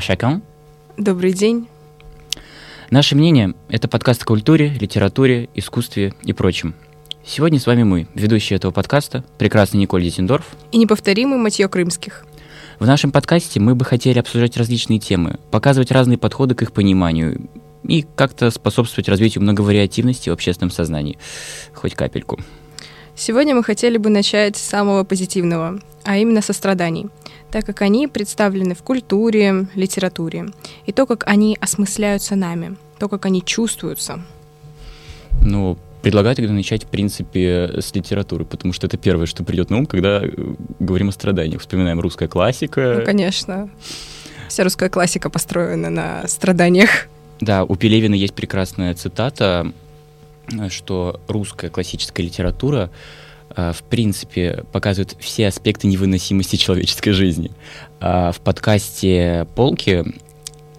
Bonsoir chacun. Добрый день. Наше мнение – это подкаст о культуре, литературе, искусстве и прочем. Сегодня с вами мы, ведущие этого подкаста, прекрасный Николь Дизендорф. И неповторимый Матье Крымских. В нашем подкасте мы бы хотели обсуждать различные темы, показывать разные подходы к их пониманию и как-то способствовать развитию многовариативности в общественном сознании. Хоть капельку. Сегодня мы хотели бы начать с самого позитивного, а именно со страданий, так как они представлены в культуре, литературе, и то, как они осмысляются нами, то, как они чувствуются. Ну, предлагаю тогда начать, в принципе, с литературы, потому что это первое, что придет на ум, когда э, говорим о страданиях. Вспоминаем русская классика. Ну, конечно. Вся русская классика построена на страданиях. Да, у Пелевина есть прекрасная цитата, что русская классическая литература э, в принципе показывает все аспекты невыносимости человеческой жизни. А в подкасте «Полки»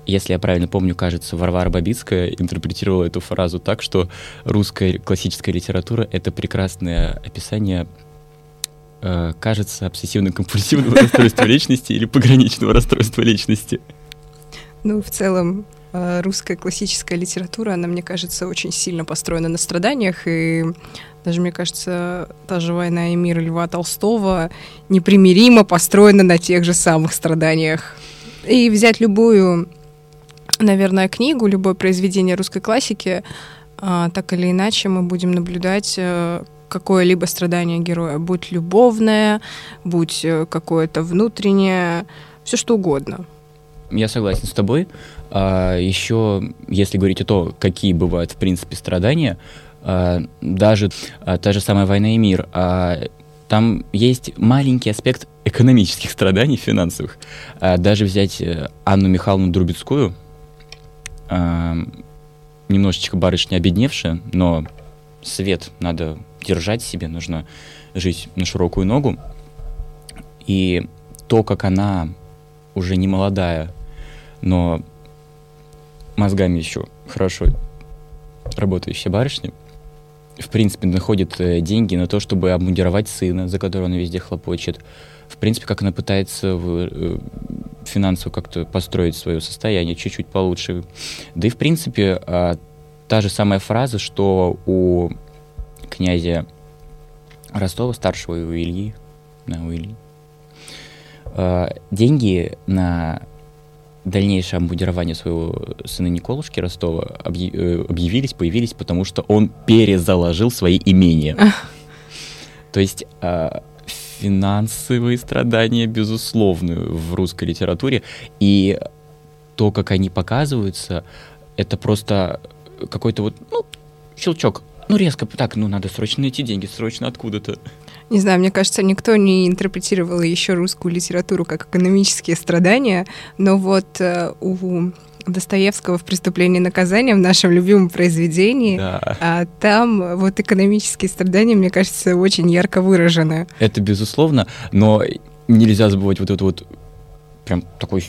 если я правильно помню, кажется, Варвара Бабицкая интерпретировала эту фразу так, что русская классическая литература — это прекрасное описание э, кажется, обсессивно-компульсивного расстройства личности или пограничного расстройства личности. Ну, в целом, э, русская классическая литература, она, мне кажется, очень сильно построена на страданиях, и даже, мне кажется, та же «Война и мир» Льва Толстого непримиримо построена на тех же самых страданиях. И взять любую наверное, книгу, любое произведение русской классики, а, так или иначе мы будем наблюдать э, какое-либо страдание героя, будь любовное, будь э, какое-то внутреннее, все что угодно. Я согласен с тобой. А, еще, если говорить о том, какие бывают, в принципе, страдания, а, даже та же самая «Война и мир», там есть маленький аспект экономических страданий финансовых. Даже взять э, Анну Михайловну Друбецкую, немножечко барышня обедневшая, но свет надо держать себе, нужно жить на широкую ногу. И то, как она уже не молодая, но мозгами еще хорошо работающая барышня, в принципе, находит э, деньги на то, чтобы обмундировать сына, за которого она везде хлопочет. В принципе, как она пытается в, э, финансово как-то построить свое состояние чуть-чуть получше. Да и, в принципе, а, та же самая фраза, что у князя Ростова, старшего и у Ильи, да, у а, деньги на дальнейшее обмундирование своего сына Николушки Ростова э, объявились, появились, потому что он перезаложил свои имения. То есть а, финансовые страдания, безусловно, в русской литературе. И то, как они показываются, это просто какой-то вот, ну, щелчок. Ну, резко так, ну, надо срочно найти деньги, срочно откуда-то. Не знаю, мне кажется, никто не интерпретировал еще русскую литературу как экономические страдания, но вот э, у Достоевского в «Преступлении и наказание» в нашем любимом произведении. Да. А там вот экономические страдания, мне кажется, очень ярко выражены. Это безусловно, но нельзя забывать вот этот вот прям такой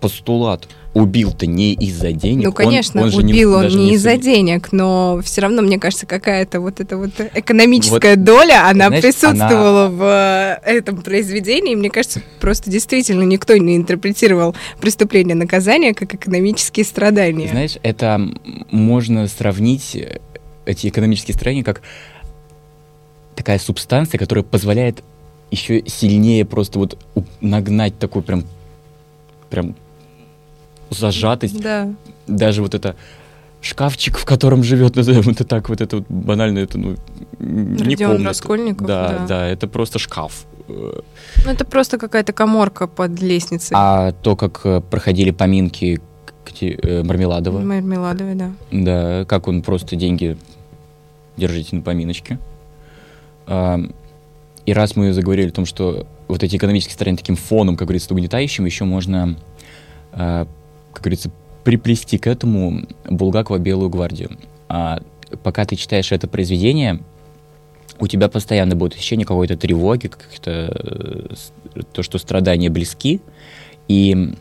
постулат убил-то не из-за денег. Ну, конечно, он, он убил не, он не, из-за денег, но все равно, мне кажется, какая-то вот эта вот экономическая вот, доля, она знаешь, присутствовала она... в э, этом произведении. Мне кажется, просто действительно никто не интерпретировал преступление наказания как экономические страдания. Знаешь, это можно сравнить э, эти экономические страдания как такая субстанция, которая позволяет еще сильнее просто вот нагнать такой прям прям зажатость. Да. Даже вот это шкафчик, в котором живет, назовем это так, вот это вот банально, это, ну, не комната. Раскольников, да, да, да, это просто шкаф. Ну, это просто какая-то коморка под лестницей. А то, как э, проходили поминки э, Мармеладова. Мармеладовой, да. Да, как он просто деньги держите на поминочке. А, и раз мы заговорили о том, что вот эти экономические стороны таким фоном, как говорится, угнетающим, еще можно а, как говорится, приплести к этому Булгакова «Белую гвардию». А пока ты читаешь это произведение, у тебя постоянно будет ощущение какой-то тревоги, как-то э, то, что страдания близки. И,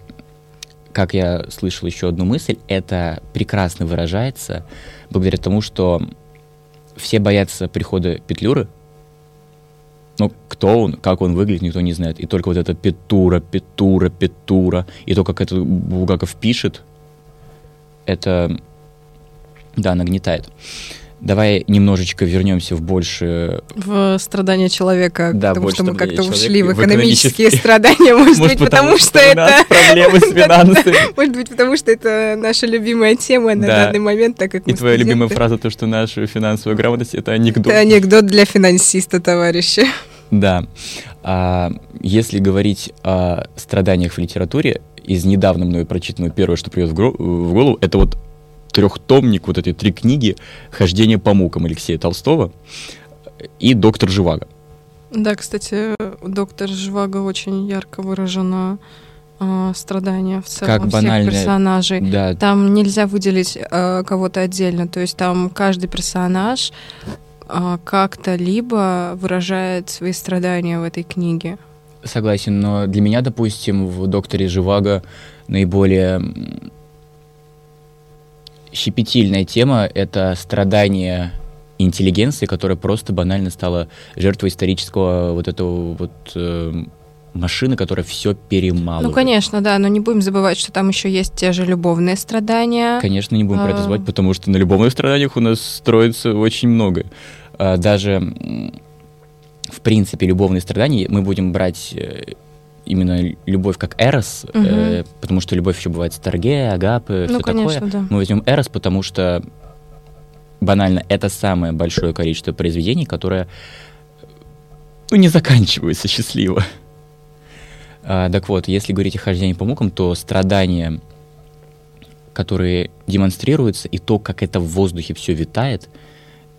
как я слышал еще одну мысль, это прекрасно выражается благодаря тому, что все боятся прихода Петлюры, Но кто он, как он выглядит, никто не знает. И только вот это Петура, Петура, Петура, и то, как это Булгаков пишет, это, да, нагнетает. Давай немножечко вернемся в больше... В страдания человека, да, потому что мы как-то ушли в экономические страдания, может, может быть, потому, что, это... проблемы с финансами. Может быть, потому что это наша любимая тема на данный момент, так как И твоя любимая фраза, то, что наша финансовая грамотность — это анекдот. Это анекдот для финансиста, товарищи. Да. А, если говорить о страданиях в литературе, из недавно мной прочитанного первое, что придет в голову, это вот трехтомник, вот эти три книги «Хождение по мукам» Алексея Толстого и «Доктор Живаго». Да, кстати, доктор Живаго очень ярко выражено э, страдания в целом как всех персонажей. Да. Там нельзя выделить э, кого-то отдельно, то есть там каждый персонаж как-то либо выражает свои страдания в этой книге. Согласен, но для меня, допустим, в «Докторе Живаго» наиболее щепетильная тема — это страдания интеллигенции, которая просто банально стала жертвой исторического вот этого вот э, машины, которая все перемалывает. Ну, конечно, да, но не будем забывать, что там еще есть те же любовные страдания. Конечно, не будем а... про это а. забывать, потому что на любовных страданиях у нас строится очень много. А, даже, в принципе, любовные страдания мы будем брать э, именно любовь как Эрос, угу. э, потому что любовь еще бывает Старгея, Агапы, ну, все конечно, такое. Да. Мы возьмем Эрос, потому что банально это самое большое количество произведений, которое ну, не заканчивается счастливо. А, так вот, если говорить о хождении по мукам, то страдания, которые демонстрируются, и то, как это в воздухе все витает,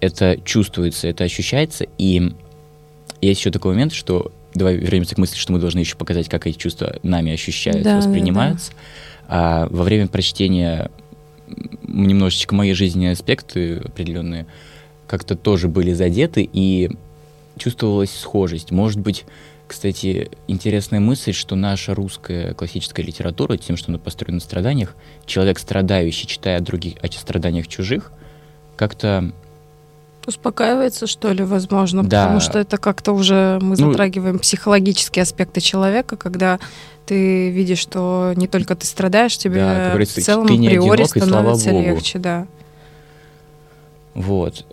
это чувствуется, это ощущается. И есть еще такой момент, что давай вернемся к мысли, что мы должны еще показать, как эти чувства нами ощущаются, да, воспринимаются. Да, да. А во время прочтения немножечко мои жизненные аспекты определенные как-то тоже были задеты, и чувствовалась схожесть. Может быть, кстати, интересная мысль, что наша русская классическая литература, тем, что она построена на страданиях, человек страдающий, читая о других, о страданиях чужих, как-то Успокаивается, что ли, возможно, да. потому что это как-то уже мы ну, затрагиваем психологические аспекты человека, когда ты видишь, что не только ты страдаешь, тебе да, в целом априори становится легче, да. Вот.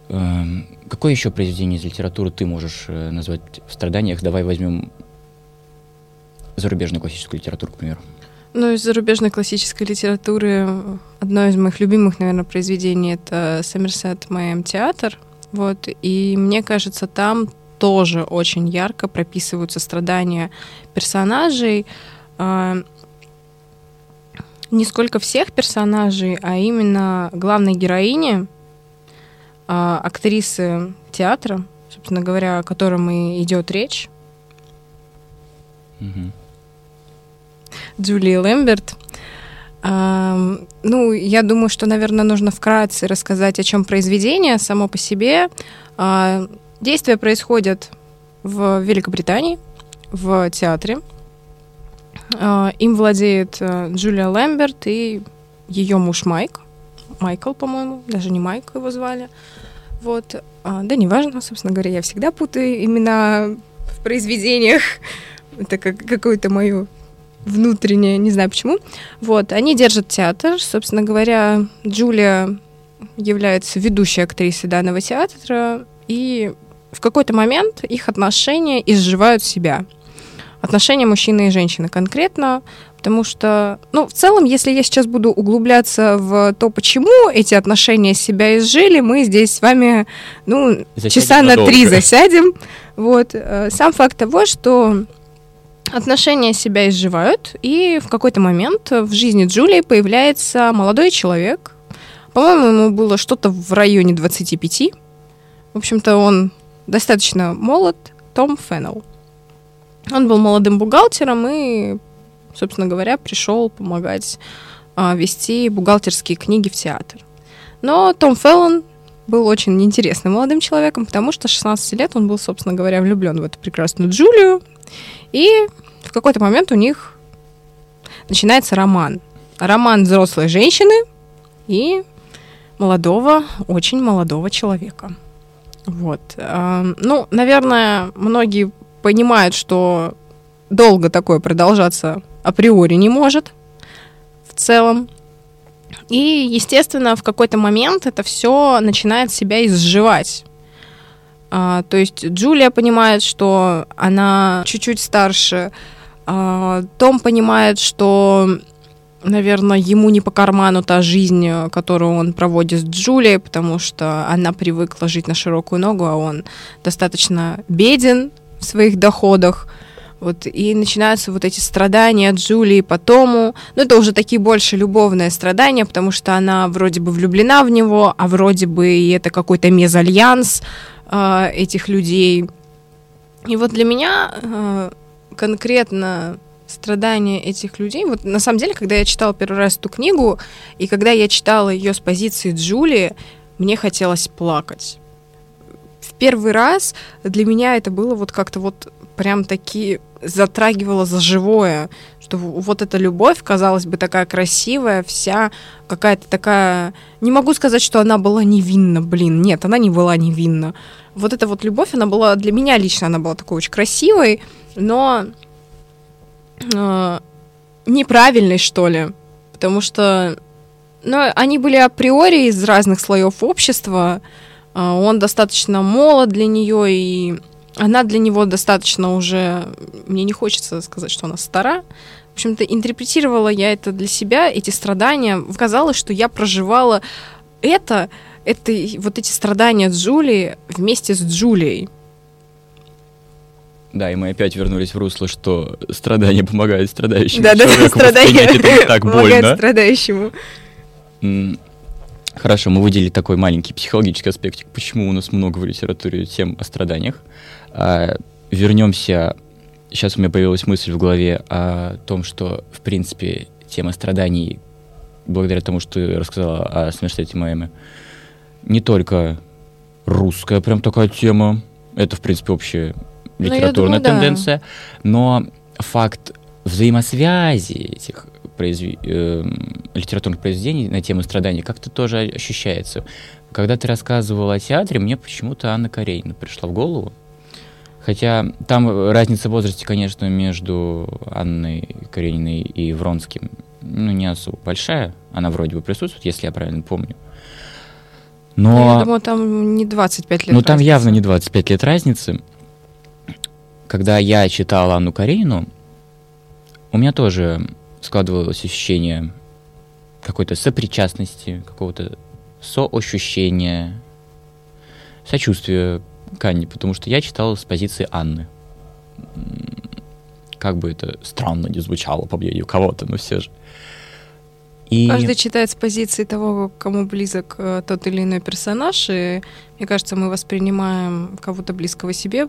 Какое еще произведение из литературы ты можешь э, назвать в страданиях? Давай возьмем зарубежную классическую литературу, к примеру. Ну, из зарубежной классической литературы одно из моих любимых, наверное, произведений это Сомерсет Мэйм театр. Вот, и мне кажется, там тоже очень ярко прописываются страдания персонажей. Э, не сколько всех персонажей, а именно главной героини, э, актрисы театра, собственно говоря, о котором и идет речь. Mm-hmm. Джулии Лэмберт. Ну, я думаю, что, наверное, нужно вкратце рассказать, о чем произведение само по себе. А, действия происходят в Великобритании, в театре. А, им владеет э, Джулия Лэмберт и ее муж Майк. Майкл, по-моему, даже не Майк его звали. Вот. А, да, неважно, собственно говоря, я всегда путаю имена в произведениях. Это как какое-то мое внутреннее, не знаю почему. Вот, они держат театр. Собственно говоря, Джулия является ведущей актрисой данного театра, и в какой-то момент их отношения изживают себя. Отношения мужчины и женщины конкретно, потому что, ну, в целом, если я сейчас буду углубляться в то, почему эти отношения себя изжили, мы здесь с вами, ну, засядем часа надолго. на три засядем. Вот. Э, сам факт того, что Отношения себя изживают, и в какой-то момент в жизни Джулии появляется молодой человек. По-моему, ему было что-то в районе 25. В общем-то, он достаточно молод, Том Феннелл. Он был молодым бухгалтером и, собственно говоря, пришел помогать а, вести бухгалтерские книги в театр. Но Том Феллон был очень неинтересным молодым человеком, потому что 16 лет он был, собственно говоря, влюблен в эту прекрасную Джулию. И в какой-то момент у них начинается роман. Роман взрослой женщины и молодого, очень молодого человека. Вот. Ну, наверное, многие понимает, что долго такое продолжаться априори не может в целом. И, естественно, в какой-то момент это все начинает себя изживать. А, то есть Джулия понимает, что она чуть-чуть старше, а, Том понимает, что, наверное, ему не по карману та жизнь, которую он проводит с Джулией, потому что она привыкла жить на широкую ногу, а он достаточно беден в своих доходах. Вот, и начинаются вот эти страдания Джулии по Тому. Ну, это уже такие больше любовные страдания, потому что она вроде бы влюблена в него, а вроде бы и это какой-то мезальянс э, этих людей. И вот для меня э, конкретно страдания этих людей. Вот на самом деле, когда я читала первый раз эту книгу, и когда я читала ее с позиции Джулии, мне хотелось плакать. В первый раз для меня это было вот как-то вот прям таки затрагивало за живое, что вот эта любовь, казалось бы, такая красивая, вся какая-то такая... Не могу сказать, что она была невинна, блин, нет, она не была невинна. Вот эта вот любовь, она была для меня лично, она была такой очень красивой, но э, неправильной, что ли, потому что ну, они были априори из разных слоев общества, э, он достаточно молод для нее, и она для него достаточно уже, мне не хочется сказать, что она стара, в общем-то, интерпретировала я это для себя, эти страдания. Казалось, что я проживала это, это вот эти страдания Джулии вместе с Джулией. Да, и мы опять вернулись в русло, что страдания помогают страдающему да, человеку. Да, страдания это так больно. страдающему. Хорошо, мы выделили такой маленький психологический аспект, почему у нас много в литературе тем о страданиях. А, вернемся. Сейчас у меня появилась мысль в голове о том, что, в принципе, тема страданий, благодаря тому, что ты рассказала о смерти Майами, не только русская прям такая тема, это, в принципе, общая ну, литературная думаю, тенденция, да. но факт взаимосвязи этих произве... э, литературных произведений на тему страданий как-то тоже ощущается. Когда ты рассказывал о театре, мне почему-то Анна Каренина пришла в голову. Хотя там разница в возрасте, конечно, между Анной Карениной и Вронским ну, не особо большая. Она вроде бы присутствует, если я правильно помню. Но... Я думаю, там не 25 лет Ну, там разницы. явно не 25 лет разницы. Когда я читал Анну Каренину, у меня тоже складывалось ощущение какой-то сопричастности, какого-то соощущения, сочувствия Канни, потому что я читал с позиции Анны. Как бы это странно не звучало, по мнению кого-то, но все же. И... Каждый читает с позиции того, кому близок э, тот или иной персонаж, и мне кажется, мы воспринимаем кого-то близкого себе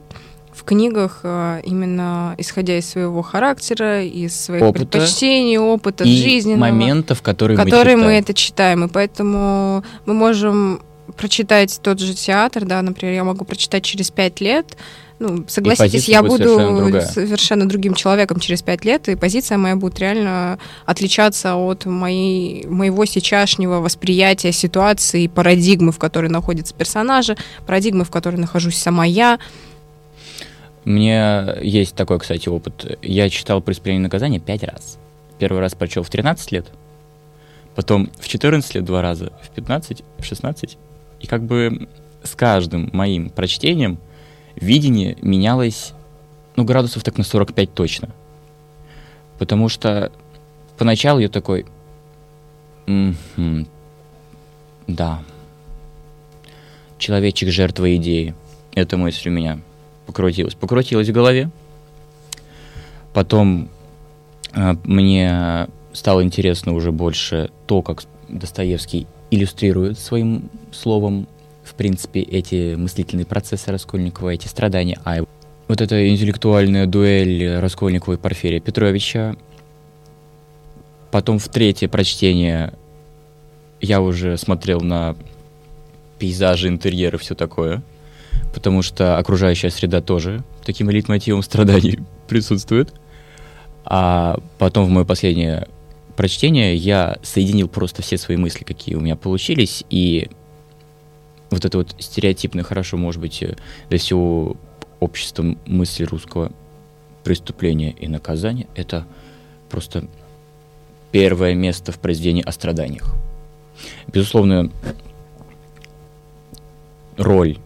в книгах э, именно исходя из своего характера, из своих опыта предпочтений, опыта и жизненного. моментов, которые, которые мы, мы это читаем. И поэтому мы можем прочитать тот же театр, да, например, я могу прочитать через пять лет, ну, согласитесь, я буду совершенно, совершенно другим человеком через пять лет, и позиция моя будет реально отличаться от моей, моего сейчасшнего восприятия ситуации, парадигмы, в которой находятся персонажи, парадигмы, в которой нахожусь сама я. Мне есть такой, кстати, опыт. Я читал «Преступление и наказание» пять раз. Первый раз прочел в 13 лет, потом в 14 лет два раза, в 15, в 16 и как бы с каждым моим прочтением видение менялось, ну, градусов так на 45 точно. Потому что поначалу я такой, да, человечек жертва идеи. Эта мысль у меня покрутилась. Покрутилась в голове. Потом э, мне стало интересно уже больше то, как Достоевский иллюстрирует своим словом, в принципе, эти мыслительные процессы Раскольникова, эти страдания. А вот эта интеллектуальная дуэль Раскольникова и Порфирия Петровича. Потом в третье прочтение я уже смотрел на пейзажи, интерьеры, все такое. Потому что окружающая среда тоже таким элит-мотивом страданий присутствует. А потом в мое последнее прочтения я соединил просто все свои мысли, какие у меня получились, и вот это вот стереотипно хорошо, может быть, э, для всего общество мысли русского преступления и наказания — это просто первое место в произведении о страданиях. Безусловно, роль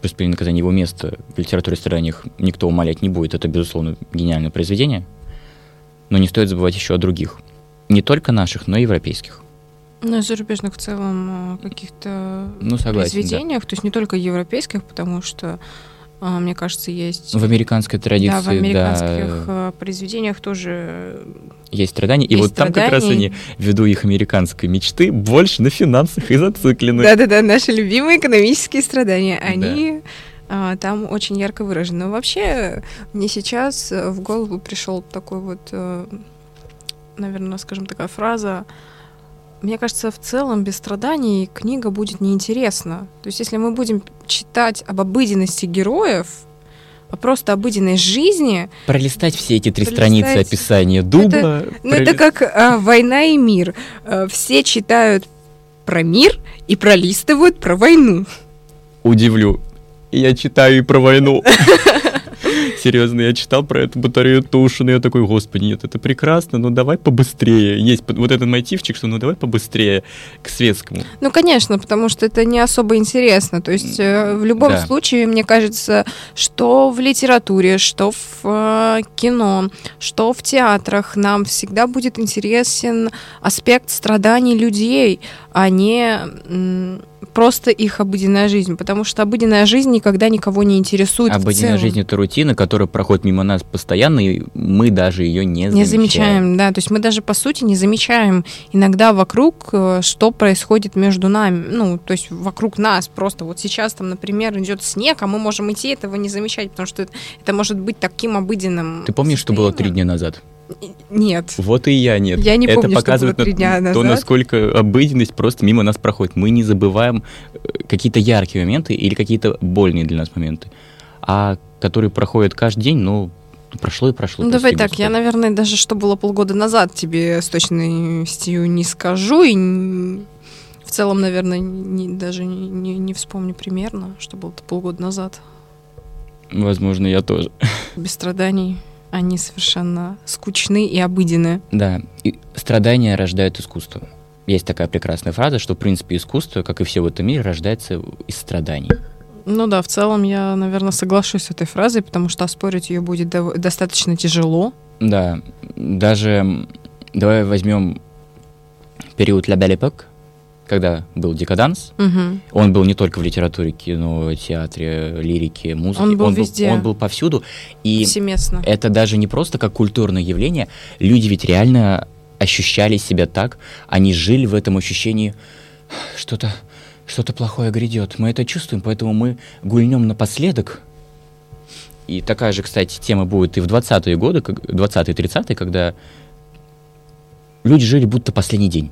преступления наказания, его место в литературе страданиях никто умалять не будет. Это, безусловно, гениальное произведение. Но не стоит забывать еще о других. Не только наших, но и европейских. Ну, и зарубежных в целом э, каких-то Ну, согласен, да. произведениях, то есть не только европейских, потому что, а, мне кажется, есть... В американской традиции, да, в да, американских э, произведениях тоже есть страдания. И Есть вот там как раз страдания. они, ввиду их американской мечты, больше на финансах и зациклены. Да-да-да, наши любимые экономические страдания, они а, там очень ярко выражены. Но вообще мне сейчас э, в голову пришел такой вот, наверное, скажем, такая фраза. Мне кажется, в целом без страданий книга будет неинтересна. То есть если мы будем читать об обыденности героев, о просто обыденной жизни, Пролистать все эти три Пролистать. страницы описания дуба. Ну, это как а, война и мир. А, все читают про мир и пролистывают про войну. Удивлю. Я читаю и про войну. Серьезно, я читал про эту батарею Тушина, я такой, господи, нет, это прекрасно, но давай побыстрее. Есть вот этот мотивчик, что ну давай побыстрее к светскому. Ну, конечно, потому что это не особо интересно. То есть э, в любом Да. случае, мне кажется, что в литературе, что в э, кино, что в театрах нам всегда будет интересен аспект страданий людей, а не просто их обыденная жизнь. Потому что обыденная жизнь никогда никого не интересует. Обыденная жизнь это рутина, которая проходит мимо нас постоянно, и мы даже ее не, Не замечаем, да. То есть мы даже по сути не замечаем иногда вокруг, э, что происходит между нами. Ну, то есть вокруг нас. Просто вот сейчас там, например, идет снег, а мы можем идти этого не замечать, потому что это, это может быть таким обыденным. Ты помнишь, что было три состоянием. дня назад? Нет. Вот и я нет. Я не Это помню, что показывает было три на- то, насколько обыденность просто мимо нас проходит. Мы не забываем э, какие-то яркие моменты или какие-то больные для нас моменты, а которые проходят каждый день, ну, прошло и прошло. Ну, давай так, я, наверное, даже что было полгода назад тебе с точностью не скажу, и в целом, наверное, не- даже не- не вспомню примерно, что было полгода назад. Возможно, я тоже. без страданий. Они совершенно скучны и обыденны. Да, и страдания рождают искусство. Есть такая прекрасная фраза, что, в принципе, искусство, как и все в этом мире, рождается из страданий. Ну да, в целом я, наверное, соглашусь с этой фразой, потому что оспорить ее будет дов- достаточно тяжело. Да, даже давай возьмем период Ля Belle Époque, когда был декаданс. Мгм. Он был не только в литературе, кино, театре, лирике, музыке. Он был везде. он был повсюду. И Повсеместно. это даже не просто как культурное явление. Люди ведь реально ощущали себя так. Они жили в этом ощущении что-то что-то плохое грядет. Мы это чувствуем, поэтому мы гульнем напоследок. И такая же, кстати, тема будет и в 20-е годы, как- 20-е, 30-е, когда люди жили будто последний день.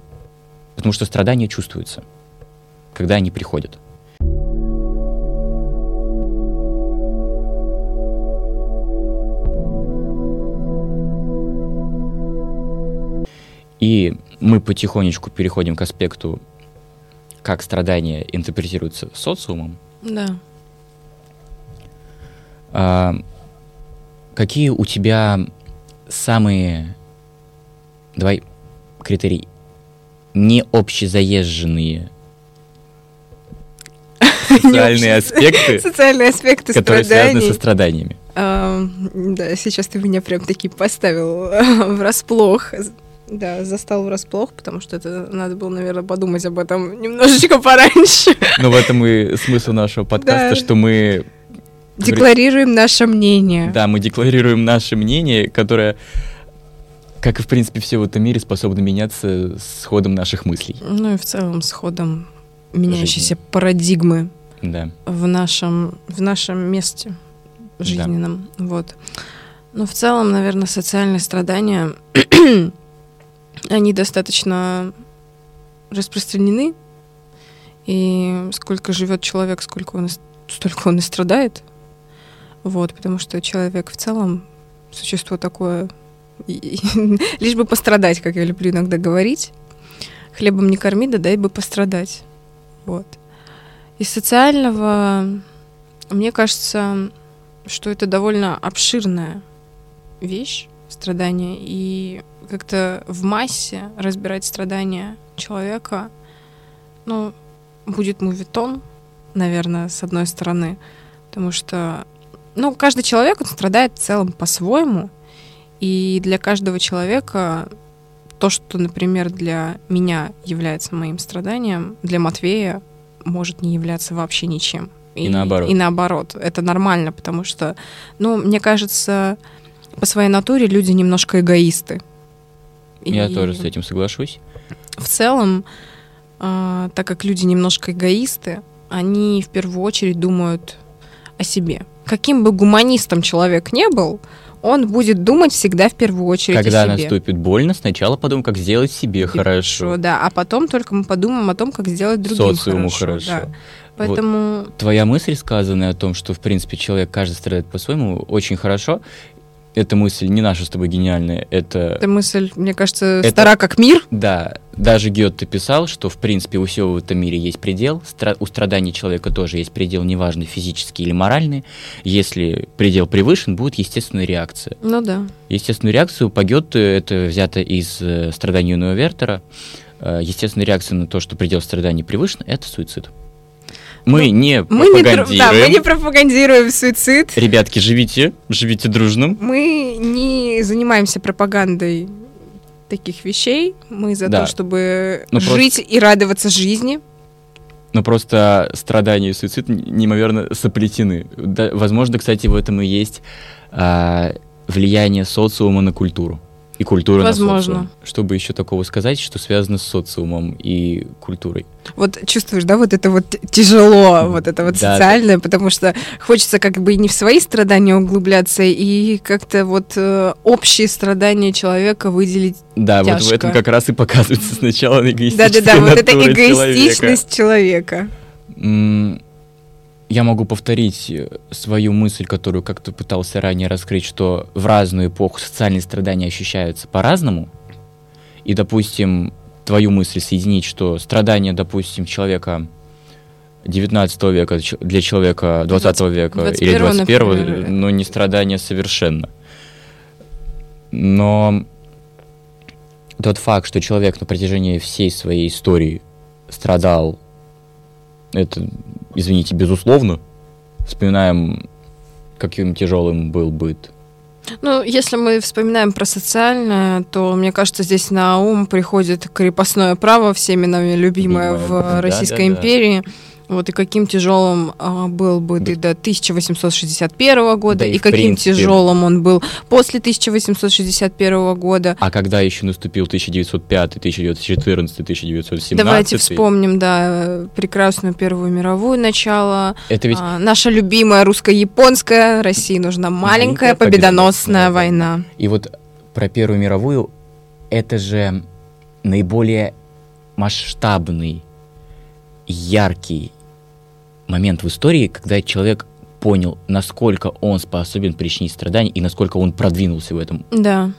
Потому что страдания чувствуются, когда они приходят. И мы потихонечку переходим к аспекту, как страдания интерпретируются социумом. Да. А, какие у тебя самые, давай, критерии, не общезаезженные социальные аспекты, Социальные аспекты которые связаны со страданиями? Ам, да, сейчас ты меня прям таки поставил врасплох. Да, застал врасплох, потому что это надо было, наверное, подумать об этом немножечко пораньше. Ну, в этом и смысл нашего подкаста, Да. что мы, Декларируем наше мнение. да, мы декларируем наше мнение, которое, как и, в принципе, все в этом мире, способно меняться с ходом наших мыслей. Ну и в целом с ходом меняющейся парадигмы Да. в нашем, в нашем месте жизненном. Вот. Но в целом, наверное, социальные страдания, они достаточно распространены. И сколько живет человек, сколько он, столько он и страдает. Вот, потому что человек в целом существо такое, лишь бы пострадать, как я люблю иногда говорить. Хлебом не корми, да дай бы пострадать. Вот. Из социального Мне кажется, что это довольно обширная вещь, страдания, и как-то в массе разбирать страдания человека, ну, будет мувитон, наверное, с одной стороны, потому что, ну, каждый человек, он страдает в целом по-своему, и для каждого человека то, что, например, для меня является моим страданием, для Матвея может не являться вообще ничем. И, и наоборот. И наоборот. Это нормально, потому что, ну, мне кажется, по своей натуре люди немножко эгоисты. Я и тоже с этим соглашусь. В целом, э, так как люди немножко эгоисты, они в первую очередь думают о себе. Каким бы гуманистом человек не был, он будет думать всегда в первую очередь Когда о себе. наступит больно, сначала подумаем, как сделать себе хорошо. хорошо. Да, а потом только мы подумаем о том, как сделать другим Социуму хорошо. хорошо. Да. Поэтому... Вот. Твоя мысль, сказанная о том, что, в принципе, человек, каждый страдает по-своему, очень хорошо эта мысль не наша с тобой гениальная, это... Эта мысль, мне кажется, это... стара как мир. Да, даже Гетте писал, что, в принципе, у всего в этом мире есть предел, Стра... у страданий человека тоже есть предел, неважно, физический или моральный. Если предел превышен, будет естественная реакция. Ну да. Естественную реакцию по Гетте, это взято из э, страданий Юного Вертера, э, естественная реакция на то, что предел страданий превышен, это суицид. Мы ну, не мы пропагандируем. Не, да, мы не пропагандируем суицид. Ребятки, живите, живите дружно. Мы не занимаемся пропагандой таких вещей. Мы за да. то, чтобы ну, жить просто... и радоваться жизни. Но просто страдания и суицид неимоверно соплетены. Да, возможно, кстати, в этом и есть а, влияние социума на культуру и культура Возможно. на социум. Чтобы еще такого сказать, что связано с социумом и культурой. Вот чувствуешь, да, вот это вот тяжело, вот это вот да, социальное, да. потому что хочется как бы и не в свои страдания углубляться, и как-то вот э, общие страдания человека выделить Да, тяжко. вот в этом как раз и показывается сначала эгоистичность Да-да-да, вот это эгоистичность человека. человека я могу повторить э, свою мысль, которую как-то пытался ранее раскрыть, что в разную эпоху социальные страдания ощущаются по-разному. И, допустим, твою мысль соединить, что страдания, допустим, человека 19 века для человека 20 века 21, или 21, например, но не страдания совершенно. Но тот факт, что человек на протяжении всей своей истории страдал, это извините, безусловно, вспоминаем, каким тяжелым был быт. Ну, если мы вспоминаем про социальное, то, мне кажется, здесь на ум приходит крепостное право, всеми нами любимое, любимое в да, Российской да, империи. Да вот и каким тяжелым а, был бы да. до 1861 года, да и, и каким принципе... тяжелым он был после 1861 года. А когда еще наступил 1905, 1914, 1917? Давайте вспомним, да, прекрасную Первую мировую начало. Это ведь... А, наша любимая русско-японская, России нужна маленькая, маленькая победоносная, победоносная война. И вот про Первую мировую, это же наиболее масштабный яркий момент в истории, когда человек понял, насколько он способен причинить страдания и насколько он продвинулся в этом. Да.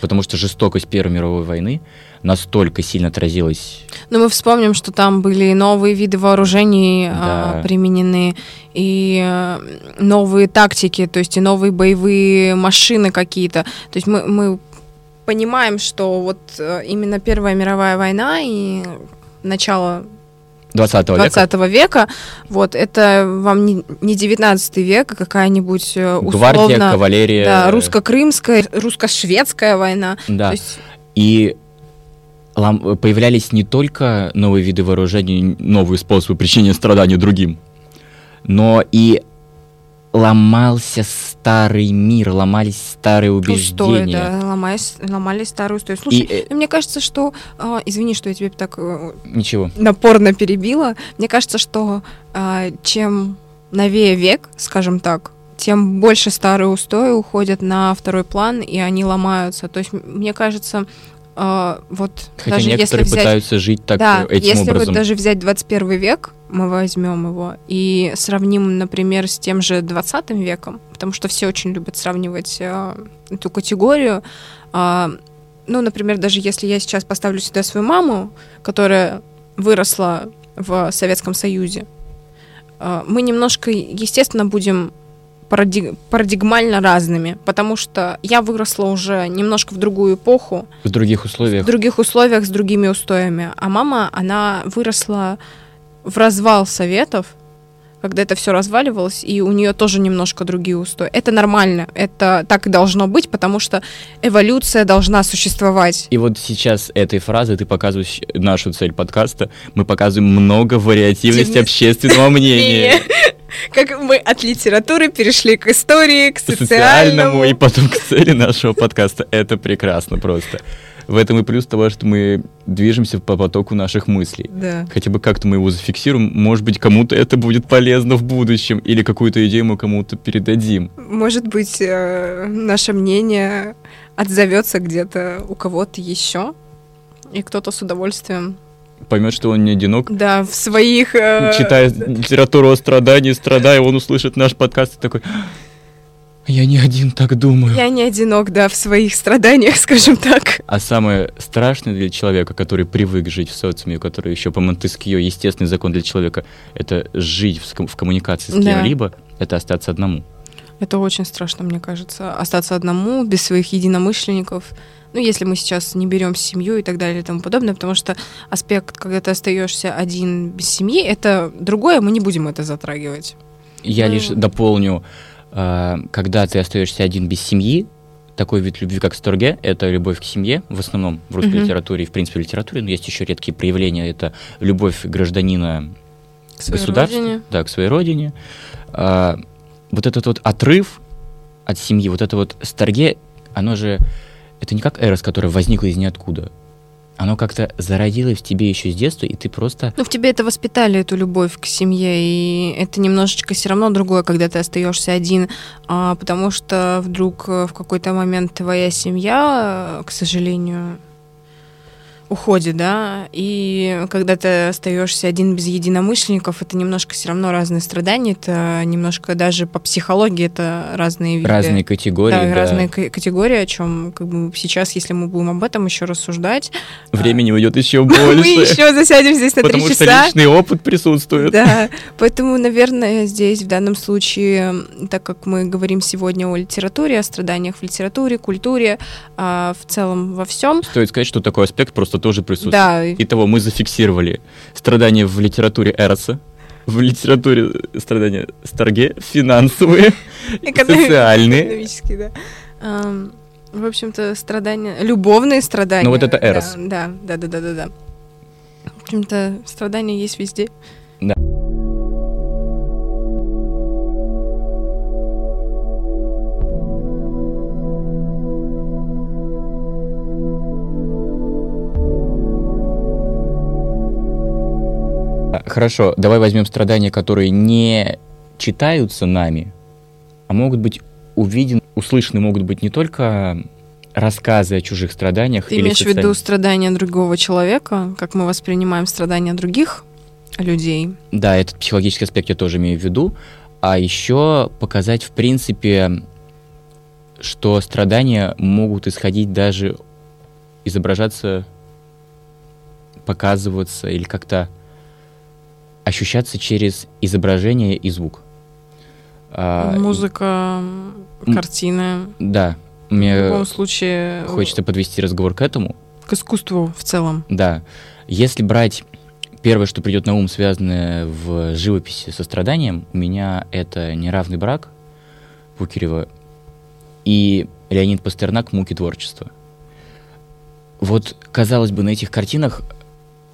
Потому что жестокость Первой мировой войны настолько сильно отразилась. Но мы вспомним, что там были новые виды вооружений а, да. а, применены, и а, новые тактики, то есть и новые боевые машины какие-то. То есть мы, мы понимаем, что вот э, именно Первая мировая война и начало 20 века. 20 века. Вот, это вам не, не 19 век, а какая-нибудь э, условно... Гвардия, кавалерия. Да, русско-крымская, русско-шведская война. Да. есть... И появлялись не только новые виды вооружений, новые способы причинения страданий другим, но и ломался старый мир, ломались старые убеждения. Устои, да, ломались, ломались старые устои. Слушай, и, э... мне кажется, что... Э, извини, что я тебе так э, Ничего. напорно перебила. Мне кажется, что э, чем новее век, скажем так, тем больше старые устои уходят на второй план, и они ломаются. То есть, мне кажется, Uh, вот Хотя даже некоторые если взять, пытаются жить так да, этим если образом. вот даже взять 21 век, мы возьмем его и сравним, например, с тем же 20 веком, потому что все очень любят сравнивать э, эту категорию. Э, ну, например, даже если я сейчас поставлю сюда свою маму, которая выросла в Советском Союзе, э, мы немножко, естественно, будем парадиг- парадигмально разными, потому что я выросла уже немножко в другую эпоху, В других в условиях. других условиях, с другими устоями. А мама, она выросла в развал советов, когда это все разваливалось, и у нее тоже немножко другие устои. Это нормально, это так и должно быть, потому что эволюция должна существовать. И вот сейчас этой фразой ты показываешь нашу цель подкаста. Мы показываем много вариативности общественного мнения. Как мы от литературы перешли к истории, к К социальному социальному. и потом к цели нашего подкаста. Это прекрасно просто. В этом и плюс того, что мы движемся по потоку наших мыслей. Да. Хотя бы как-то мы его зафиксируем. Может быть, кому-то это будет полезно в будущем. Или какую-то идею мы кому-то передадим. Может быть, э, наше мнение отзовется где-то у кого-то еще, и кто-то с удовольствием, Поймет, что он не одинок. да, в своих... э, Читая литературу о страдании, страдая, он услышит наш подкаст и такой... Я не один так думаю. Я не одинок, да, в своих страданиях, скажем так. А самое страшное для человека, который привык жить в социуме, у которого еще по Монтескио естественный закон для человека, это жить в, в коммуникации с Да. кем-либо, это остаться одному. Это очень страшно, мне кажется, остаться одному, без своих единомышленников. Ну, если мы сейчас не берем семью и так далее и тому подобное, потому что аспект, когда ты остаешься один без семьи, это другое, мы не будем это затрагивать. Я Ну. лишь дополню, когда ты остаешься один без семьи, такой вид любви, как сторге, это любовь к семье, в основном в русской Мгм. литературе и, в принципе, в литературе, но есть еще редкие проявления, это любовь гражданина К своей государству, родине. да, к своей родине. А, вот этот вот отрыв от семьи, вот это вот сторге, оно же, это не как Эрос, которая возникла из ниоткуда. Оно как-то зародилось в тебе еще с детства, и ты просто... Ну, в тебе это воспитали, эту любовь к семье, и это немножечко все равно другое, когда ты остаешься один, а, потому что вдруг э, в какой-то момент твоя семья, э, к сожалению, уходит, да, и когда ты остаешься один без единомышленников, это немножко все равно разные страдания, это немножко даже по психологии это разные виды. Разные категории, да, да. разные ка- категории, о чем как бы сейчас, если мы будем об этом еще рассуждать, Времени уйдет еще мы больше. еще засядем здесь на три Потому что часа. личный опыт присутствует. Да, поэтому, наверное, здесь в данном случае, так как мы говорим сегодня о литературе, о страданиях в литературе, культуре, а, в целом во всем, Стоит сказать, что такой аспект просто тоже присутствует. да, Итого мы зафиксировали страдания в литературе Эроса, в литературе страдания Старге, финансовые, социальные. экономические, да. В общем-то, страдания, любовные страдания. Ну, вот это да, Эрос. Да, да, да, да, да, да. В общем-то, страдания есть везде. А, Хорошо, давай возьмем страдания, которые не читаются нами, а могут быть увидены, услышаны могут быть не только рассказы о чужих страданиях Ты или имеешь в виду страдания другого человека, как мы воспринимаем страдания других людей? Да, этот психологический аспект я тоже имею в виду. А еще показать, в принципе, что страдания могут исходить даже изображаться, показываться или как-то ощущаться через изображение и звук. А, Музыка, м- картины. Да, В мне любом случае, хочется подвести разговор к этому. к искусству в целом. Да. Если брать первое, что придет на ум, связанное в живописи со страданием, у меня это «Неравный брак» Пукерева и Леонид Пастернак «Муки творчества». Вот, казалось бы, на этих картинах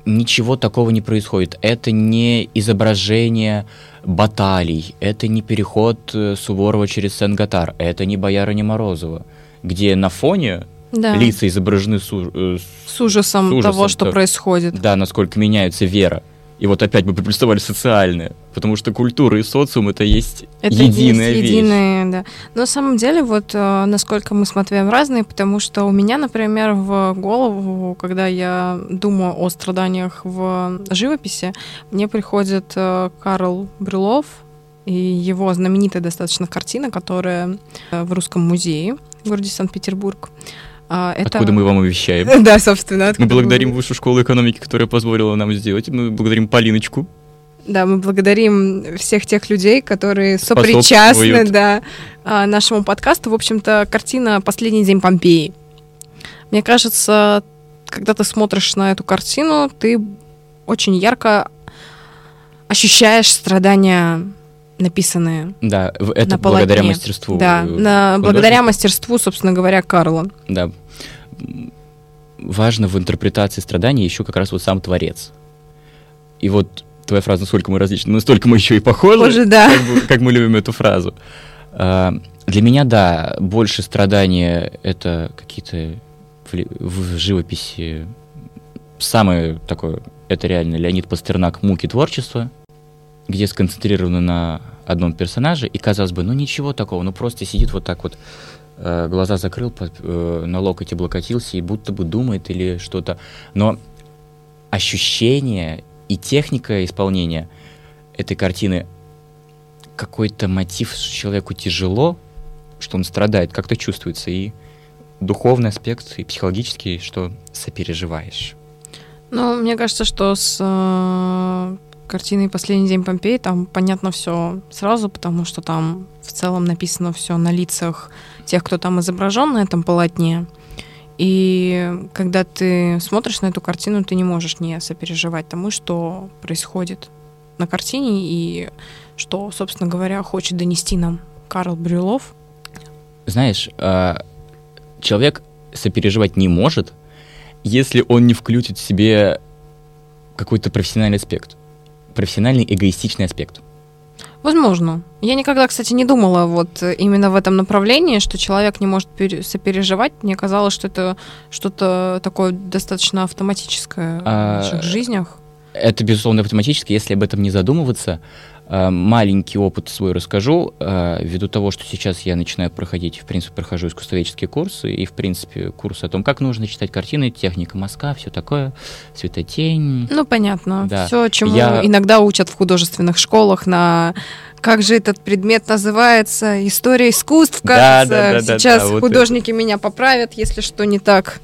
ничего такого не происходит. Это не изображение баталий, это не переход э, Суворова через Сен-Гатар, это не Боярыня Морозова, где на фоне Да. лица изображены су- э, С ужасом, С ужасом, того, что да. происходит. да, насколько меняется вера. И вот опять мы приплюсовали социальное, потому что культура и социум это есть Это единая есть вещь. единое, да. Но на самом деле, вот э, насколько мы смотрим разные, потому что у меня, например, в голову, когда я думаю о страданиях в живописи, мне приходит э, Карл Брюлов и его знаменитая достаточно картина, которая э, в Русском музее в городе Санкт-Петербург. А, это... Откуда мы вам обещаем. Да, собственно. Мы благодарим Высшую школу экономики, которая позволила нам сделать. Мы благодарим Полиночку. Да, мы благодарим всех тех людей, которые сопричастны да, а, нашему подкасту. В общем-то, картина «Последний день Помпеи». Мне кажется, когда ты смотришь на эту картину, ты очень ярко ощущаешь страдания написанные. Да, это на благодаря мастерству. Да, на, благодаря мастерству, собственно говоря, Карла. Да. Важно в интерпретации страданий еще как раз вот сам творец. И вот твоя фраза «насколько мы различны», настолько мы еще и похожи, Похоже, да. как, как мы любим эту фразу. А, для меня, да, больше страдания — это какие-то в, в живописи самое такое, это реально Леонид Пастернак «Муки творчества», где сконцентрировано на одном персонаже, и казалось бы, ну ничего такого, ну просто сидит вот так вот, э, глаза закрыл, под, э, на локоть облокотился и будто бы думает или что-то. Но ощущение и техника исполнения этой картины, какой-то мотив человеку тяжело, что он страдает, как-то чувствуется, и духовный аспект, и психологический, что сопереживаешь. Ну, мне кажется, что с э, картиной «Последний день Помпеи» там понятно все сразу, потому что там в целом написано все на лицах тех, кто там изображен на этом полотне. И когда ты смотришь на эту картину, ты не можешь не сопереживать тому, что происходит на картине и что, собственно говоря, хочет донести нам Карл Брюлов. Знаешь, а, человек сопереживать не может, если он не включит в себе какой-то профессиональный аспект, профессиональный эгоистичный аспект. Возможно. Я никогда, кстати, не думала вот именно в этом направлении, что человек не может сопереживать. Мне казалось, что это что-то такое достаточно автоматическое а... в наших жизнях. Это, безусловно, автоматически, если об этом не задумываться. Э, маленький опыт свой расскажу. Э, ввиду того, что сейчас я начинаю проходить, в принципе, прохожу искусствоведческие курсы, и, в принципе, курсы о том, как нужно читать картины, техника мазка, все такое, светотень. Ну, понятно. Да. Все, чему я... иногда учат в художественных школах на как же этот предмет называется? История искусств, кажется. Да, да, да, Сейчас да, да, художники вот меня поправят, если что не так.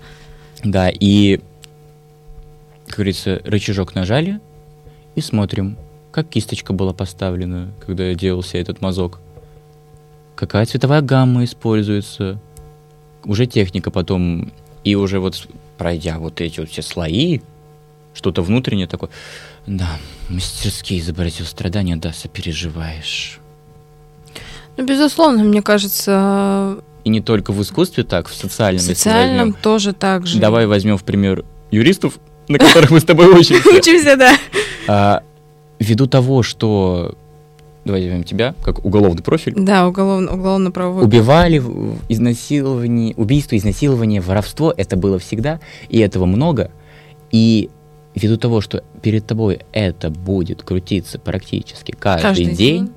Да, и, как говорится, рычажок нажали и смотрим как кисточка была поставлена, когда делался этот мазок, какая цветовая гамма используется, уже техника потом, и уже вот пройдя вот эти вот все слои, что-то внутреннее такое, да, мастерски изобразил страдания, да, сопереживаешь. Ну, безусловно, мне кажется... И не только в искусстве так, в социальном. В социальном возьмем. тоже так же. Давай возьмем в пример юристов, на которых мы с тобой учимся. Учимся, да. Ввиду того, что давай возьмем тебя, как уголовный профиль. Да, уголовно, уголовно-правовой. Убивали, изнасилование, убийство, изнасилование, воровство, это было всегда, и этого много. И ввиду того, что перед тобой это будет крутиться практически каждый, каждый день, день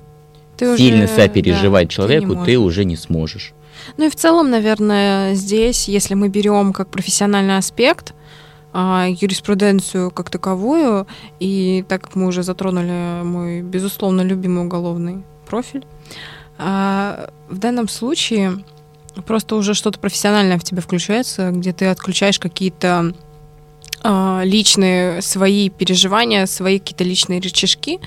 ты сильно уже, сопереживать да, человеку ты, ты уже не сможешь. Ну и в целом, наверное, здесь, если мы берем как профессиональный аспект, а, юриспруденцию как таковую, и так как мы уже затронули мой, безусловно, любимый уголовный профиль, а, в данном случае просто уже что-то профессиональное в тебе включается, где ты отключаешь какие-то а, личные свои переживания, свои какие-то личные рычажки.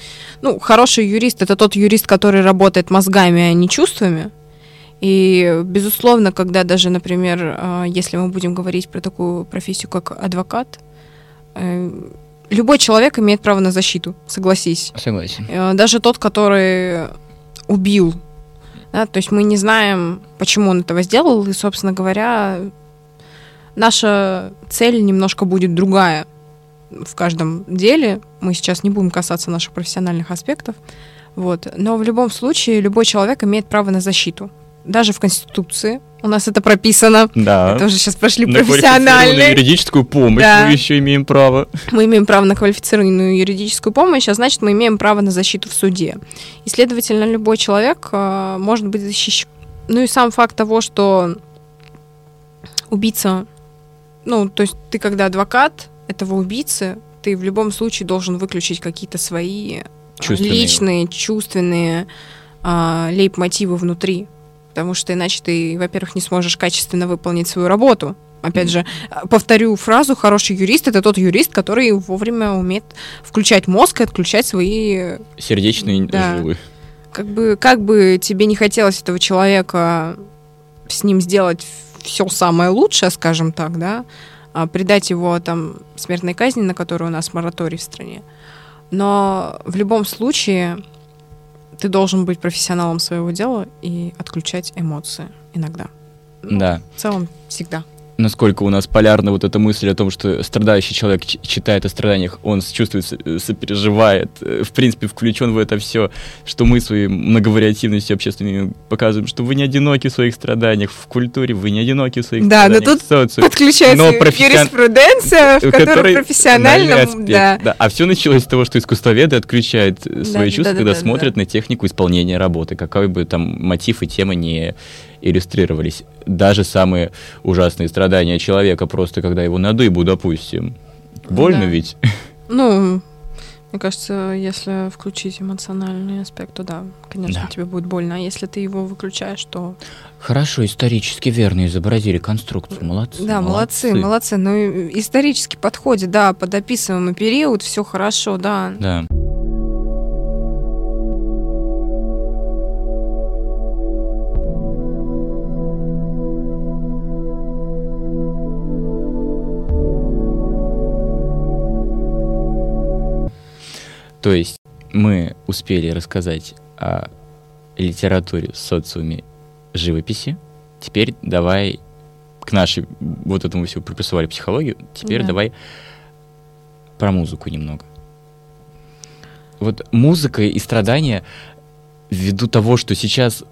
Ну, хороший юрист — это тот юрист, который работает мозгами, а не чувствами. И, безусловно, когда даже, например, а, если мы будем говорить про такую профессию, как адвокат, э, любой человек имеет право на защиту, согласись. Согласен. Э, даже тот, который убил. Да, то есть мы не знаем, почему он этого сделал, и, собственно говоря, наша цель немножко будет другая в каждом деле. Мы сейчас не будем касаться наших профессиональных аспектов. Вот. Но в любом случае любой человек имеет право на защиту даже в Конституции у нас это прописано. Да. Это уже сейчас прошли на профессиональную юридическую помощь да. мы еще имеем право. Мы имеем право на квалифицированную юридическую помощь, а значит, мы имеем право на защиту в суде. И, следовательно, любой человек э, может быть защищен. Ну и сам факт того, что убийца, ну, то есть ты когда адвокат этого убийцы, ты в любом случае должен выключить какие-то свои чувственные. личные, чувственные э, лейб-мотивы внутри потому что иначе ты, во-первых, не сможешь качественно выполнить свою работу, Опять же, повторю фразу, хороший юрист — это тот юрист, который вовремя умеет включать мозг и отключать свои... Сердечные Да. жилы. Как бы, как бы тебе не хотелось этого человека с ним сделать все самое лучшее, скажем так, да, а, предать его там смертной казни, на которую у нас мораторий в стране. Но в любом случае ты должен быть профессионалом своего дела и отключать эмоции иногда. Ну, Да. В целом всегда. Насколько у нас полярна вот эта мысль о том, что страдающий человек читает о страданиях, он чувствует, э, сопереживает, э, в принципе, включен в это все, что мы своей многовариативностью общественной показываем, что вы не одиноки в своих страданиях, в культуре вы не одиноки в своих Да, но страданиях, тут в социуме. Подключается Но профессион- юриспруденция, в Который которой профессионально... Да. да. А все началось с того, что искусствоведы отключают э, Да, свои да, чувства, да, когда да, смотрят да. на технику исполнения работы, какой бы там мотив и тема не иллюстрировались. Даже самые ужасные страдания человека, просто когда его на дыбу, допустим. Больно Да. ведь? Ну, мне кажется, если включить эмоциональный аспект, то да, конечно, Да. тебе будет больно. А если ты его выключаешь, то... Хорошо, исторически верно изобразили конструкцию. Молодцы. да, молодцы, молодцы. Ну, и исторически подходит, да, под описываемый период, все хорошо, да. Да. То есть мы успели рассказать о литературе, социуме, живописи. Теперь давай к нашей, вот этому всему припрессовали психологию, теперь Да. давай про музыку немного. Вот музыка и страдания ввиду того, что сейчас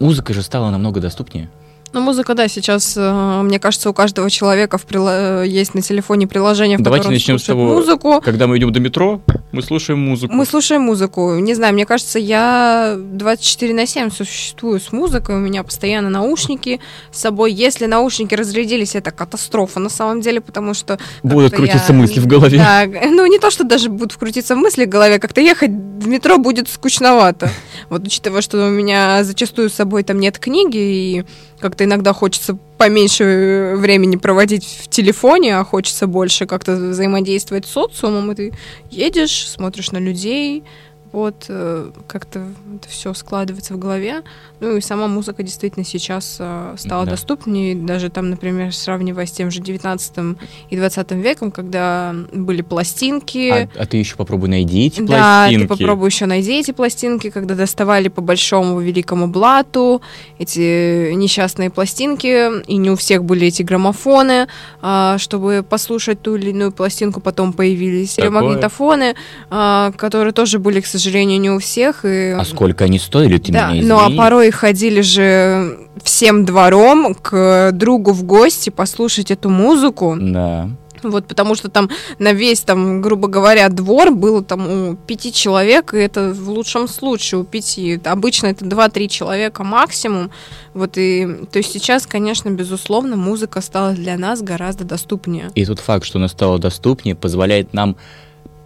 музыка же стала намного доступнее. Ну, музыка, да, сейчас, э, мне кажется, у каждого человека в прила- есть на телефоне приложение, в Давайте начнем с того, музыку. Когда мы идем до метро, мы слушаем музыку. Мы слушаем музыку. Не знаю, мне кажется, я 24 на 7 существую с музыкой. У меня постоянно наушники с собой. Если наушники разрядились, это катастрофа на самом деле, потому что... Будут крутиться я- мысли в голове. Да, ну не то, что даже будут крутиться мысли в голове, как-то ехать в метро будет скучновато. Вот учитывая, что у меня зачастую с собой там нет книги, и как-то иногда хочется поменьше времени проводить в телефоне, а хочется больше как-то взаимодействовать с социумом, и ты едешь, смотришь на людей, вот э, как-то это все складывается в голове. Ну и сама музыка действительно сейчас э, стала Да. доступнее, даже там, например, сравнивая с тем же 19 и 20 веком, когда были пластинки. А, а ты еще попробуй найди эти Да, пластинки. ты попробуй еще найди эти пластинки, когда доставали по большому великому блату эти несчастные пластинки, и не у всех были эти граммофоны, а, чтобы послушать ту или иную пластинку, потом появились Такое. магнитофоны, а, которые тоже были, к сожалению, не у всех. И... А сколько они стоили, ты Да, меня ну а извини. порой ходили же всем двором к другу в гости послушать эту музыку. Да. Вот, потому что там на весь, там, грубо говоря, двор было там у пяти человек, и это в лучшем случае у пяти. Обычно это два-три человека максимум. Вот и, то есть сейчас, конечно, безусловно, музыка стала для нас гораздо доступнее. И тот факт, что она стала доступнее, позволяет нам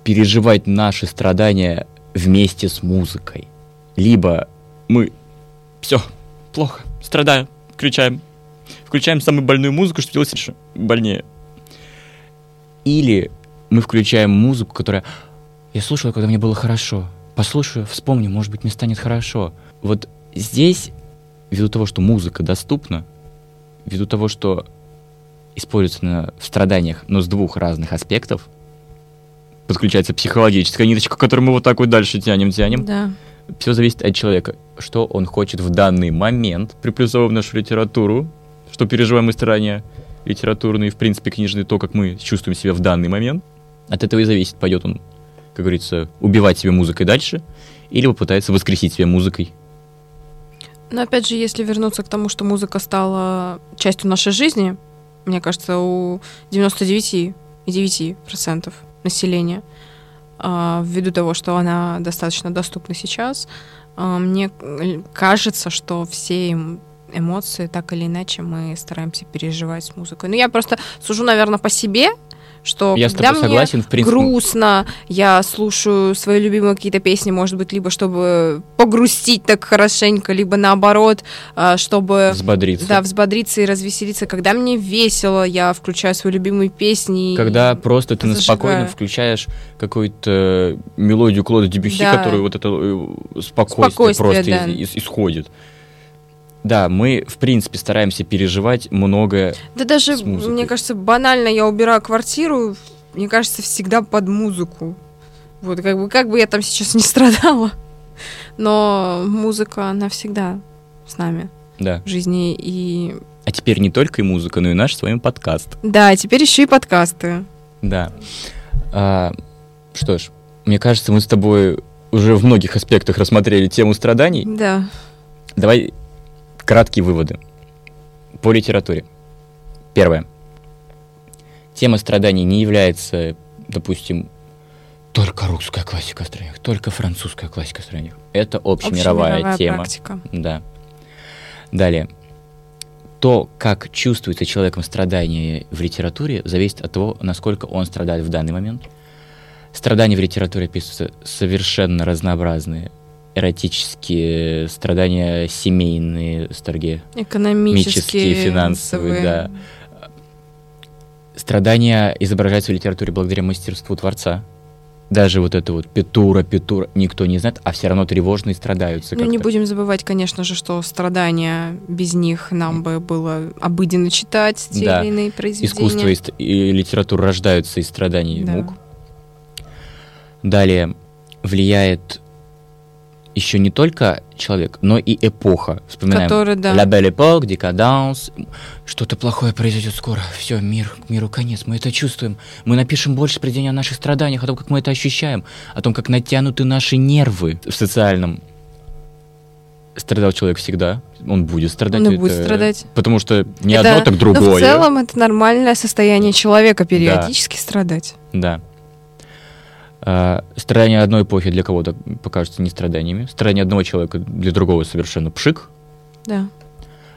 переживать наши страдания вместе с музыкой. Либо мы все плохо, страдаем, включаем, включаем самую больную музыку, что делать еще больнее. Или мы включаем музыку, которая я слушала, когда мне было хорошо. Послушаю, вспомню, может быть, мне станет хорошо. Вот здесь, ввиду того, что музыка доступна, ввиду того, что используется на, страданиях, но с двух разных аспектов, подключается психологическая ниточка, которую мы вот так вот дальше тянем, тянем. Да. Все зависит от человека, что он хочет в данный момент, приплюсовывая нашу литературу, что переживаем мы литературные, в принципе, книжные, то, как мы чувствуем себя в данный момент. От этого и зависит, пойдет он, как говорится, убивать себя музыкой дальше, или попытается воскресить себя музыкой. Но опять же, если вернуться к тому, что музыка стала частью нашей жизни, мне кажется, у 99,9% населения, а, ввиду того, что она достаточно доступна сейчас, а, мне кажется, что все эм- эмоции так или иначе мы стараемся переживать с музыкой. Ну, я просто сужу, наверное, по себе, что Я когда мне согласен, в принципе. грустно, я слушаю свои любимые какие-то песни, может быть, либо чтобы погрустить так хорошенько, либо наоборот, а, чтобы Взбодриться. да, взбодриться и развеселиться. Когда мне весело, я включаю свои любимые песни. и- Когда просто ты зажигаю. спокойно включаешь какую-то мелодию Клода Дебюсси, Да. которую вот это э, спокойствие, Спокойствие, просто да. из- из- исходит. Да, мы, в принципе, стараемся переживать многое. Да даже, мне кажется, банально я убираю квартиру, мне кажется, всегда под музыку. Вот, как бы, как бы я там сейчас не страдала. Но музыка, она всегда с нами Да. в жизни. И А теперь не только и музыка, но и наш с вами подкаст. да, теперь еще и подкасты. Да. А, что ж, мне кажется, мы с тобой уже в многих аспектах рассмотрели тему страданий. Да. Давай краткие выводы по литературе. Первое. Тема страданий не является, допустим, только русская классика в страданиях, только французская классика в страданиях. Это общемировая, Общемировая тема. практика. Да. Далее. То, как чувствуется человеком страдание в литературе, зависит от того, насколько он страдает в данный момент. Страдания в литературе описываются совершенно разнообразные. Эротические страдания, семейные, сторги, Экономические, финансовые, да. Страдания изображаются в литературе благодаря мастерству творца. Даже вот это вот Петура, Петура, никто не знает, а все равно тревожно и страдаются. Ну, не будем забывать, конечно же, что страдания без них нам бы было обыденно читать те Да. или иные произведения. Искусство и, и литература рождаются из страданий Да. мук. Далее влияет еще не только человек, но и эпоха. Вспоминаем Который, да. La Belle Époque, Décadence. Что-то плохое произойдет скоро. Все, мир, миру конец. Мы это чувствуем. Мы напишем больше произведений о наших страданиях, о том, как мы это ощущаем, о том, как натянуты наши нервы в социальном. Страдал человек всегда, он будет страдать. Он это- будет страдать. Потому что не Это- одно, так Но другое. в целом это нормальное состояние человека периодически страдать. Да. А, страдания одной эпохи для кого-то покажутся не страданиями. Страдания одного человека для другого совершенно пшик. Да.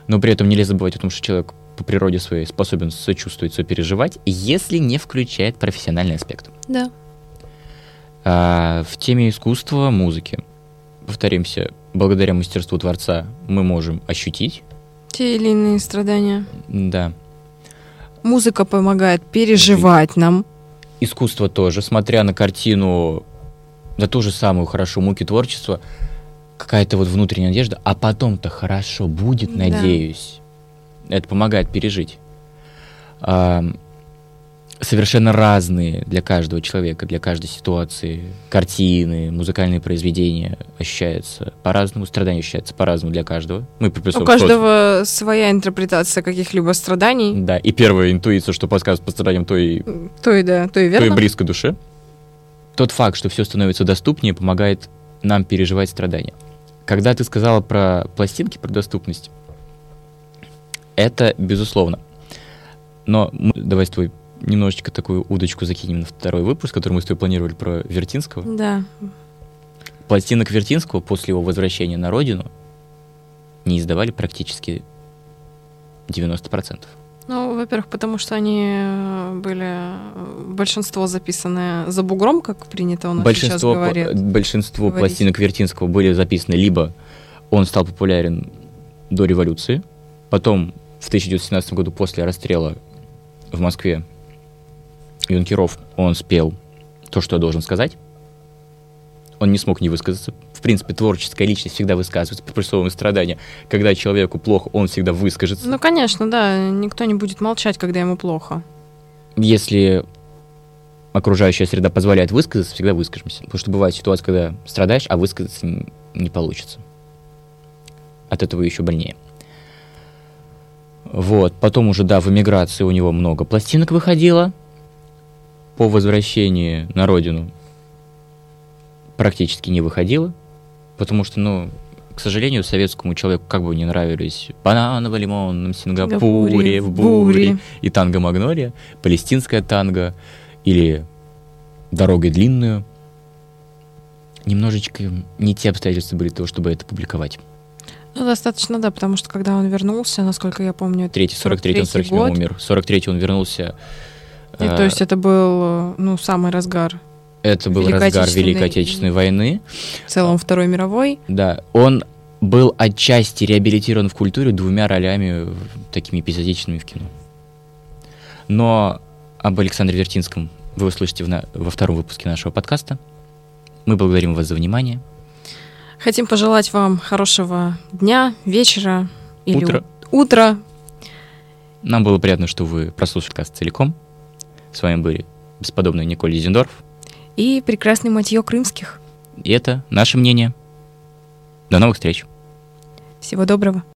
Но при этом нельзя забывать о том, что человек по природе своей способен сочувствовать, сопереживать, если не включает профессиональный аспект. Да. А в теме искусства, музыки, повторимся, благодаря мастерству творца мы можем ощутить, Те или иные страдания. да, Музыка помогает переживать нам. Искусство тоже, смотря на картину, да ту же самую хорошо муки творчества, какая-то вот внутренняя надежда, а потом-то хорошо будет, Да. надеюсь. Это помогает пережить. А, совершенно разные для каждого человека, для каждой ситуации картины, музыкальные произведения ощущаются по-разному, страдания ощущаются по-разному для каждого. Мы У каждого своя интерпретация каких-либо страданий. Да, и первая интуиция, что подсказывает по страданиям, то и То и да, то и то и верно. близко душе. Тот факт, что все становится доступнее, помогает нам переживать страдания. Когда ты сказала про пластинки, про доступность, это безусловно. Но давай с тобой немножечко такую удочку закинем на второй выпуск, который мы с тобой планировали про Вертинского. Да. Пластинок Вертинского после его возвращения на родину не издавали практически 90%. Ну, во-первых, потому что они э, были э, большинство записаны за бугром, как принято у нас сейчас большинство, пла- говорят. большинство говорить. пластинок Вертинского были записаны либо он стал популярен до революции, потом в 1917 году после расстрела в Москве юнкеров он спел то, что я должен сказать. Он не смог не высказаться. В принципе, творческая личность всегда высказывается при пресловном страдания. Когда человеку плохо, он всегда выскажется. Ну, конечно, да, никто не будет молчать, когда ему плохо. Если окружающая среда позволяет высказаться, всегда выскажемся. Потому что бывает ситуация, когда страдаешь, а высказаться не получится. От этого еще больнее. Вот, потом уже, да, в эмиграции у него много пластинок выходило. По возвращении на родину практически не выходило. Потому что, ну, к сожалению, советскому человеку как бы не нравились бананово лимонном Сингапуре, в в буре и танго Магнолия, палестинская танго или дорогой длинную. Немножечко не те обстоятельства были того, чтобы это публиковать. Ну, достаточно, да, потому что когда он вернулся, насколько я помню, это Третий, 43 он 43-й 47 год. умер. 43 он вернулся И, то есть это был, ну, самый разгар это был Великой разгар Великой Отечественной войны. в целом Второй мировой. Да, он был отчасти реабилитирован в культуре двумя ролями такими эпизодичными в кино. Но об Александре Вертинском вы услышите в на- во втором выпуске нашего подкаста. Мы благодарим вас за внимание. Хотим пожелать вам хорошего дня, вечера или Утро. у- утра. Нам было приятно, что вы прослушали подкаст целиком. С вами были бесподобный Николь Дизендорф. И прекрасный матье крымских. И это наше мнение. До новых встреч. Всего доброго.